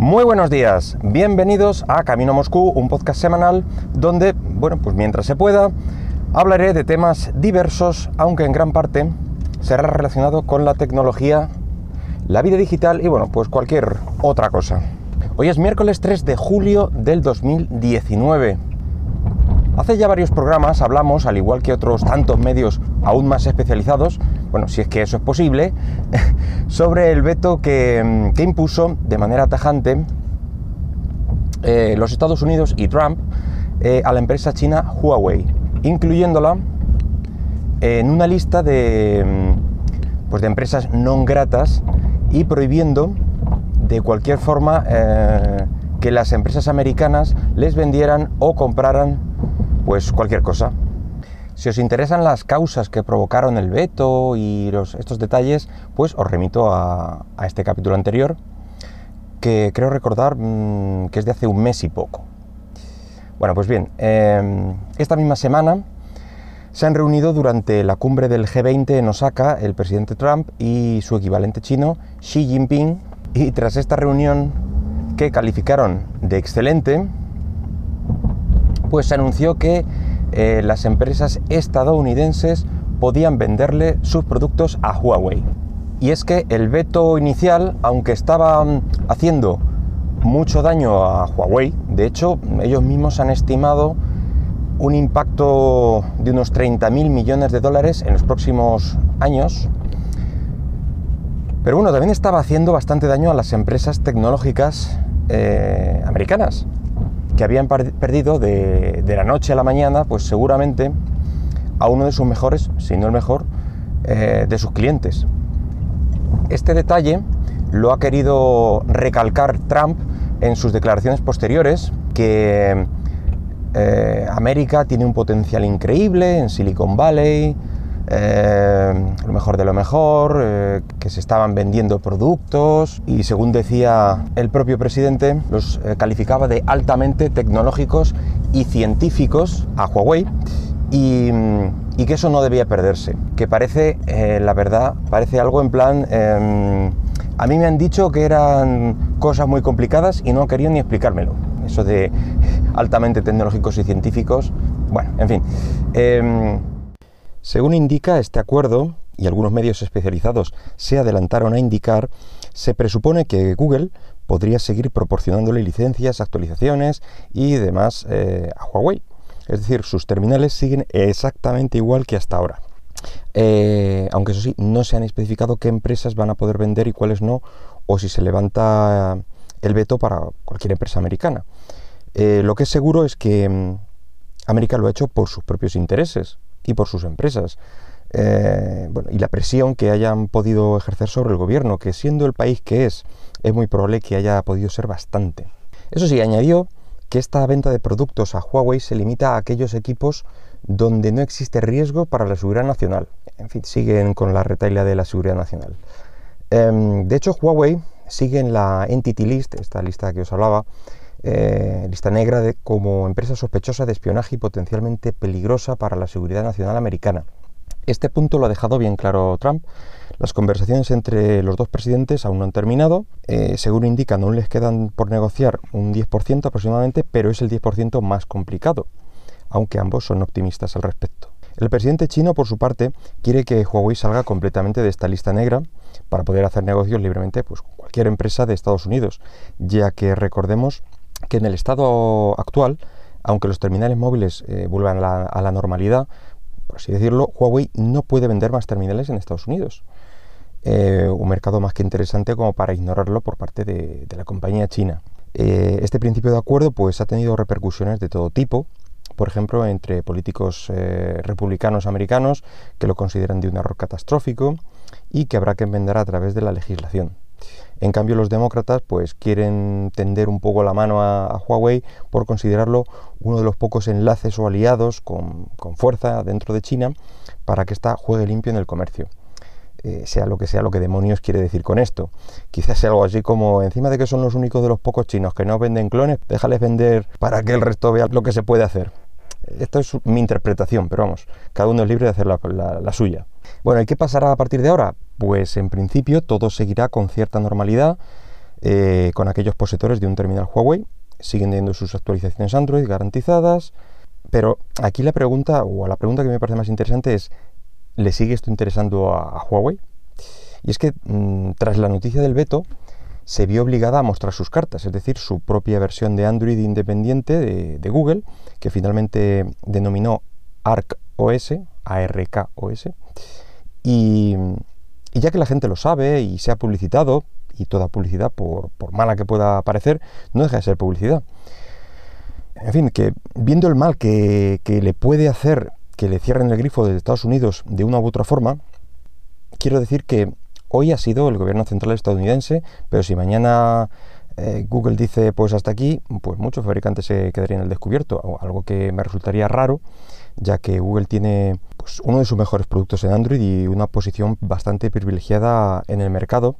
Muy buenos días, bienvenidos a Camino Moscú, un podcast semanal donde, bueno, pues mientras se pueda, hablaré de temas diversos, aunque en gran parte será relacionado con la tecnología, la vida digital y, bueno, pues cualquier otra cosa. Hoy es miércoles 3 de julio del 2019. Hace ya varios programas hablamos, al igual que otros tantos medios aún más especializados, bueno, si es que eso es posible, sobre el veto que, impuso de manera tajante eh, los Estados Unidos y Trump eh, a la empresa china Huawei, incluyéndola en una lista de, pues de empresas no gratas y prohibiendo de cualquier forma eh, que las empresas americanas les vendieran o compraran pues cualquier cosa. Si os interesan las causas que provocaron el veto y estos detalles, pues os remito a, este capítulo anterior, que creo recordar mm, que es de hace un mes y poco. Bueno, pues bien, em, esta misma semana se han reunido durante la cumbre del G20 en Osaka el presidente Trump y su equivalente chino, Xi Jinping, y tras esta reunión que calificaron de excelente, pues se anunció que eh, las empresas estadounidenses podían venderle sus productos a Huawei. Y es que el veto inicial, aunque estaba mm, haciendo mucho daño a Huawei, de hecho ellos mismos han estimado un impacto de unos 30.000 millones de dólares en los próximos años. Pero bueno, también estaba haciendo bastante daño a las empresas tecnológicas eh, americanas que habían perdido de, la noche a la mañana, pues seguramente a uno de sus mejores, si no el mejor, eh, de sus clientes. Este detalle lo ha querido recalcar Trump en sus declaraciones posteriores, que eh, América tiene un potencial increíble en Silicon Valley, eh, lo mejor de lo mejor, eh, que se estaban vendiendo productos y según decía el propio presidente, los eh, calificaba de altamente tecnológicos y científicos a Huawei y, que eso no debía perderse, que parece, la verdad, parece algo en plan... Em, a mí me han dicho que eran cosas muy complicadas y no querían ni explicármelo. Eso de altamente tecnológicos y científicos, bueno, en fin. Según indica este acuerdo, y algunos medios especializados se adelantaron a indicar, se presupone que Google podría seguir proporcionándole licencias, actualizaciones y demás eh, a Huawei. Es decir, sus terminales siguen exactamente igual que hasta ahora. Eh, aunque eso sí, no se han especificado qué empresas van a poder vender y cuáles no, o si se levanta el veto para cualquier empresa americana. Eh, lo que es seguro es que mm, América lo ha hecho por sus propios intereses, y por sus empresas. Eh, y la presión que hayan podido ejercer sobre el gobierno, que siendo el país que es, es muy probable que haya podido ser bastante. Eso sí, añadió que esta venta de productos a Huawei se limita a aquellos equipos donde no existe riesgo para la seguridad nacional. En fin, siguen con la retaila de la seguridad nacional. Em, de hecho, Huawei sigue en la Entity List, esta lista que os hablaba, eh, lista negra como empresa sospechosa de espionaje y potencialmente peligrosa para la seguridad nacional americana. Este punto lo ha dejado bien claro Trump. Las conversaciones entre los dos presidentes aún no han terminado. Eh, según indican, aún les quedan por negociar un 10% aproximadamente, pero es el 10% más complicado, aunque ambos son optimistas al respecto. El presidente chino, por su parte, quiere que Huawei salga completamente de esta lista negra para poder hacer negocios libremente pues, con cualquier empresa de Estados Unidos, ya que recordemos que en el estado actual, aunque los terminales móviles eh, vuelvan a la, normalidad, por así decirlo, Huawei no puede vender más terminales en Estados Unidos. Eh, un mercado más que interesante como para ignorarlo por parte de, la compañía china. Eh, este principio de acuerdo pues, ha tenido repercusiones de todo tipo, por ejemplo, entre políticos republicanos americanos que lo consideran de un error catastrófico y que habrá que enmendar a través de la legislación. En cambio, los demócratas pues quieren tender un poco la mano a, Huawei por considerarlo uno de los pocos enlaces o aliados con, fuerza dentro de China para que ésta juegue limpio en el comercio. Eh, sea lo que sea lo que demonios quiere decir con esto. Quizás sea algo así como, encima de que son los únicos de los pocos chinos que no venden clones, déjales vender para que el resto vea lo que se puede hacer. Esto es mi interpretación, pero vamos, cada uno es libre de hacer la suya. Bueno, ¿y qué pasará a partir de ahora? Pues en principio todo seguirá con cierta normalidad. eh, con aquellos poseedores de un terminal Huawei. Siguen teniendo sus actualizaciones Android garantizadas, pero aquí la pregunta, o la pregunta que me parece más interesante es, ¿le sigue esto interesando a, Huawei? Y es que mm, tras la noticia del veto, se vio obligada a mostrar sus cartas, es decir, su propia versión de Android independiente de, Google, que finalmente denominó ARC OS, ARK OS, y, ya que la gente lo sabe y se ha publicitado, y toda publicidad, por, mala que pueda parecer, no deja de ser publicidad. En fin, que viendo el mal que, que le puede hacer que le cierren el grifo de Estados Unidos de una u otra forma, quiero decir que hoy ha sido el gobierno central estadounidense, pero si mañana eh, Google dice pues hasta aquí, pues muchos fabricantes se quedarían al descubierto, algo que me resultaría raro, ya que Google tiene pues, uno de sus mejores productos en Android y una posición bastante privilegiada en el mercado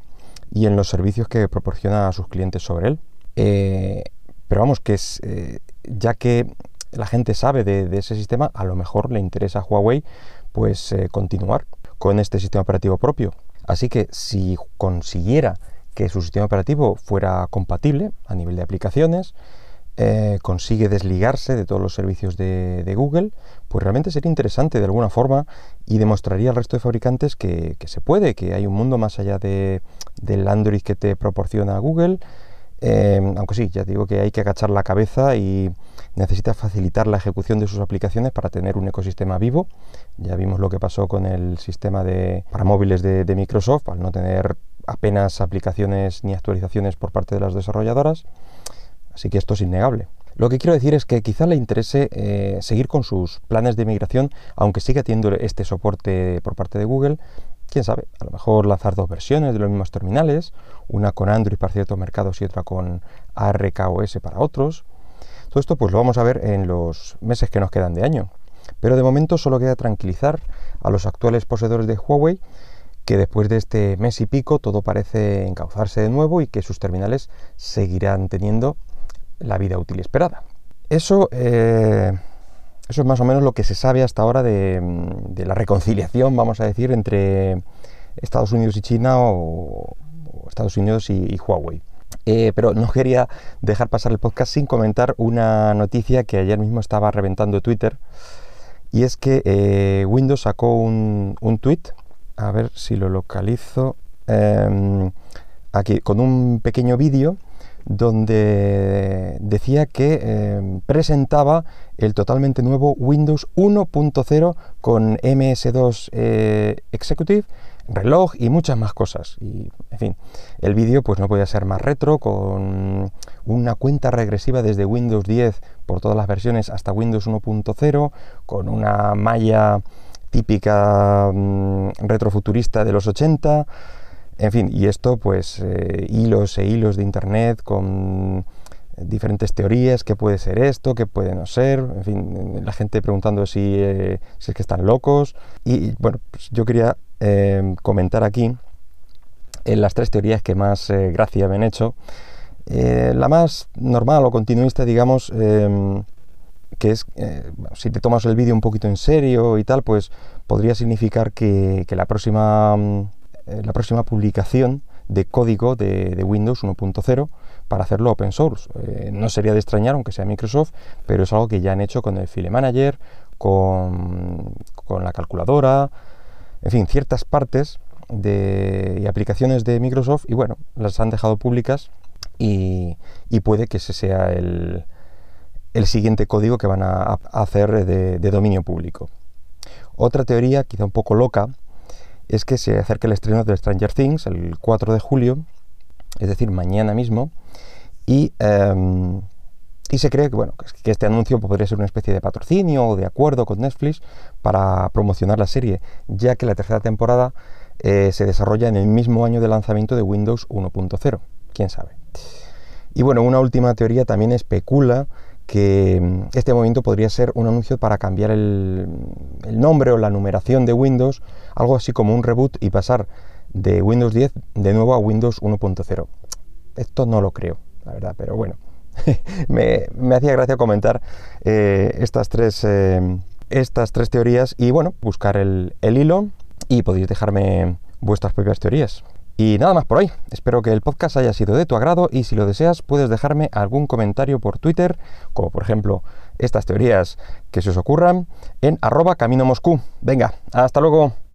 y en los servicios que proporciona a sus clientes sobre él. Eh, pero vamos, que es, eh, ya que la gente sabe de, ese sistema, a lo mejor le interesa a Huawei pues continuar con este sistema operativo propio. Así que si consiguiera que su sistema operativo fuera compatible a nivel de aplicaciones, eh, consigue desligarse de todos los servicios de, Google, pues realmente sería interesante de alguna forma y demostraría al resto de fabricantes que, se puede, que hay un mundo más allá de, del Android que te proporciona Google. Eh, aunque sí, ya digo que hay que agachar la cabeza y necesita facilitar la ejecución de sus aplicaciones para tener un ecosistema vivo. Ya vimos lo que pasó con el sistema de, para móviles de, Microsoft, al no tener apenas aplicaciones ni actualizaciones por parte de las desarrolladoras. Así que esto es innegable. Lo que quiero decir es que quizá le interese eh, seguir con sus planes de migración, aunque siga teniendo este soporte por parte de Google. Quién sabe, a lo mejor lanzar dos versiones de los mismos terminales, una con Android para ciertos mercados y otra con ARKOS para otros. Todo esto pues lo vamos a ver en los meses que nos quedan de año. Pero de momento solo queda tranquilizar a los actuales poseedores de Huawei que después de este mes y pico todo parece encauzarse de nuevo y que sus terminales seguirán teniendo la vida útil esperada. Eso, eh, eso es más o menos lo que se sabe hasta ahora de, la reconciliación, vamos a decir, entre Estados Unidos y China o, Estados Unidos y Huawei. Eh, pero no quería dejar pasar el podcast sin comentar una noticia que ayer mismo estaba reventando Twitter. Y es que eh, Windows sacó un, un, tweet, a ver si lo localizo, em, aquí, con un pequeño vídeo donde decía que em, presentaba el totalmente nuevo Windows 1.0 con MS2 eh, Executive reloj y muchas más cosas. Y, en fin, el vídeo pues no podía ser más retro, con una cuenta regresiva desde Windows 10 por todas las versiones hasta Windows 1.0, con una malla típica mm, retrofuturista de los 80, en fin, y esto pues eh, hilos e hilos de internet con diferentes teorías, qué puede ser esto, qué puede no ser, en fin, la gente preguntando si, eh, si es que están locos. Y bueno, pues yo quería Em, comentar aquí eh, las tres teorías que más eh, gracia me han hecho. Eh, la más normal o continuista, digamos, em, que es, si te tomas el vídeo un poquito en serio y tal, pues podría significar que, la, próxima, mm, la próxima publicación de código de, Windows 1.0 para hacerlo open source. no sería de extrañar, aunque sea Microsoft, pero es algo que ya han hecho con el File Manager, con, con la calculadora, en fin, ciertas partes de, y aplicaciones de Microsoft y bueno, las han dejado públicas y, puede que ese sea el, siguiente código que van a, hacer de, dominio público. Otra teoría, quizá un poco loca, es que se acerca el estreno de Stranger Things el 4 de julio, es decir, mañana mismo, y em, y se cree que, bueno, que este anuncio podría ser una especie de patrocinio o de acuerdo con Netflix para promocionar la serie, ya que la tercera temporada eh, se desarrolla en el mismo año de lanzamiento de Windows 1.0. ¿Quién sabe? Y bueno, una última teoría también especula que mm, este movimiento podría ser un anuncio para cambiar el, nombre o la numeración de Windows, algo así como un reboot y pasar de Windows 10 de nuevo a Windows 1.0. Esto no lo creo, la verdad, pero bueno. me, hacía gracia comentar eh, estas, tres, eh, estas tres teorías y bueno, buscar el, hilo y podéis dejarme vuestras propias teorías. Y nada más por hoy. Espero que el podcast haya sido de tu agrado y si lo deseas puedes dejarme algún comentario por Twitter, como por ejemplo estas teorías que se os ocurran, en arroba camino Moscú. Venga, hasta luego.